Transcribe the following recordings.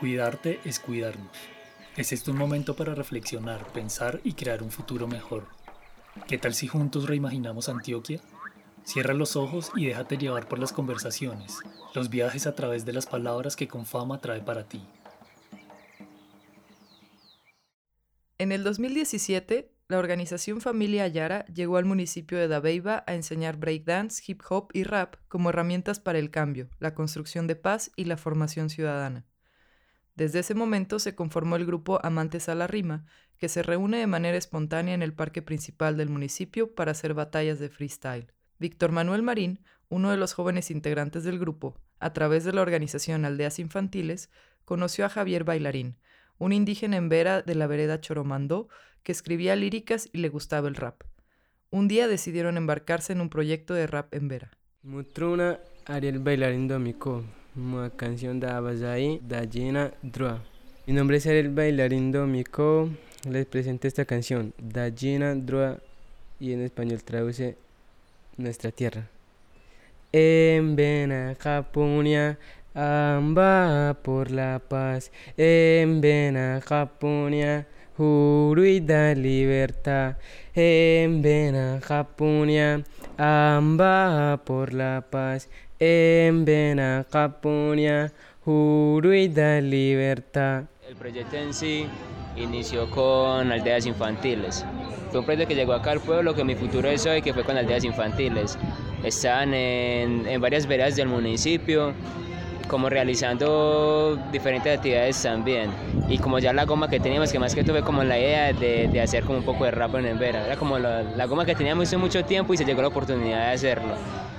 Cuidarte es cuidarnos. Es esto un momento para reflexionar, pensar y crear un futuro mejor. ¿Qué tal si juntos reimaginamos Antioquia? Cierra los ojos y déjate llevar por las conversaciones, los viajes a través de las palabras que Confama trae para ti. En el 2017, la organización Familia Ayara llegó al municipio de Dabeiba a enseñar breakdance, hip hop y rap como herramientas para el cambio, la construcción de paz y la formación ciudadana. Desde ese momento se conformó el grupo Amantes a la Rima, que se reúne de manera espontánea en el parque principal del municipio para hacer batallas de freestyle. Víctor Manuel Marín, uno de los jóvenes integrantes del grupo, a través de la organización Aldeas Infantiles, conoció a Javier Bailarín, un indígena en Vera de la vereda Choromandó que escribía líricas y le gustaba el rap. Un día decidieron embarcarse en un proyecto de rap en Vera. Mutruna Ariel Bailarín Domico, una canción de Abazai da Gina Drua. Mi nombre es Ariel Bailarín Domico, les presento esta canción, da Gina Drua, y en español traduce nuestra tierra. En Vena, Japonia, amba por la paz. En Vena, Japonia, da libertad. En Vena, Japonia, amba por la paz. En Vena, Japonia, da libertad. El proyecto en sí inició con aldeas infantiles. Fue un proyecto que llegó acá al pueblo, que mi futuro es hoy, que fue con aldeas infantiles. Están en, en varias veredas del municipio, como realizando diferentes actividades también. Y como ya la goma que teníamos, que más que tuve como la idea de, de hacer como un poco de rap en Vera. Era como la, la goma que teníamos hace mucho tiempo y se llegó la oportunidad de hacerlo.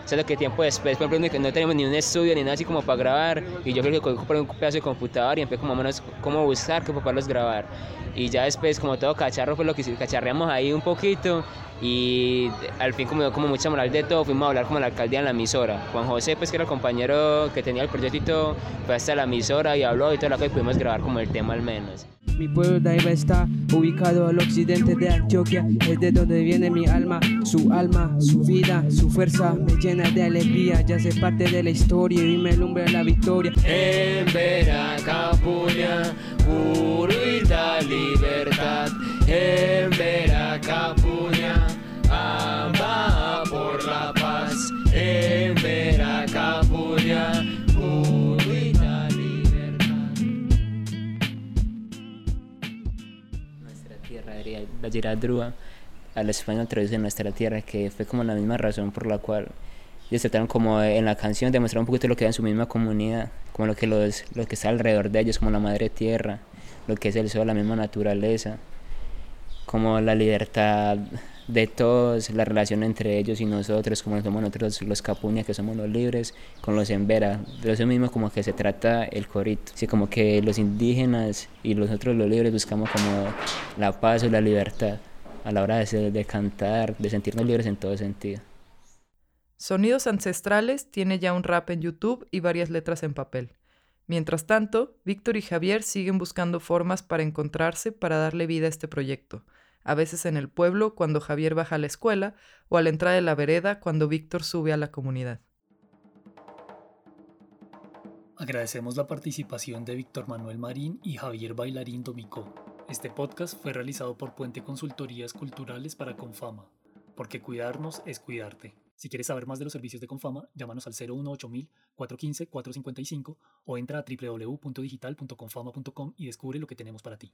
Solo que tiempo después, por ejemplo, no tenemos ni un estudio ni nada así como para grabar. Y yo creo que compré un pedazo de computador y empecé como menos cómo buscar que poderlos grabar. Y ya después, como todo cacharro, fue lo que cacharreamos ahí un poquito. Y al fin, como, como mucha moral de todo, fuimos a hablar como la alcaldía en la emisora. Juan José, pues que era el compañero que tenía el proyecto y todo, fue hasta la emisora y habló y todo lo que pudimos grabar como el tema al menos. Mi pueblo Daiba está ubicado al occidente de Antioquia, es de donde viene mi alma, su alma, su vida, su fuerza me llena de alegría, ya sé parte de la historia y me alumbra la victoria. En Vera, Capuña, da libertad, en la Giradrúa al español traduce nuestra tierra, que fue como la misma razón por la cual ellos trataron como en la canción demostrar un poquito lo que era en su misma comunidad, como lo que, los, lo que está alrededor de ellos, como la madre tierra, lo que es el sol, la misma naturaleza, como la libertad de todos, la relación entre ellos y nosotros, como somos nosotros los capuñas, que somos los libres, con los embera. De eso mismo como que se trata el corito. Así como que los indígenas y nosotros los libres buscamos como la paz o la libertad a la hora de, de cantar, de sentirnos libres en todo sentido. Sonidos Ancestrales tiene ya un rap en YouTube y varias letras en papel. Mientras tanto, Víctor y Javier siguen buscando formas para encontrarse para darle vida a este proyecto a veces en el pueblo cuando Javier baja a la escuela o a la entrada de la vereda cuando Víctor sube a la comunidad. Agradecemos la participación de Víctor Manuel Marín y Javier Bailarín Domicó. Este podcast fue realizado por Puente Consultorías Culturales para Confama, porque cuidarnos es cuidarte. Si quieres saber más de los servicios de Confama, llámanos al 018 415 455 o entra a www.digital.confama.com y descubre lo que tenemos para ti.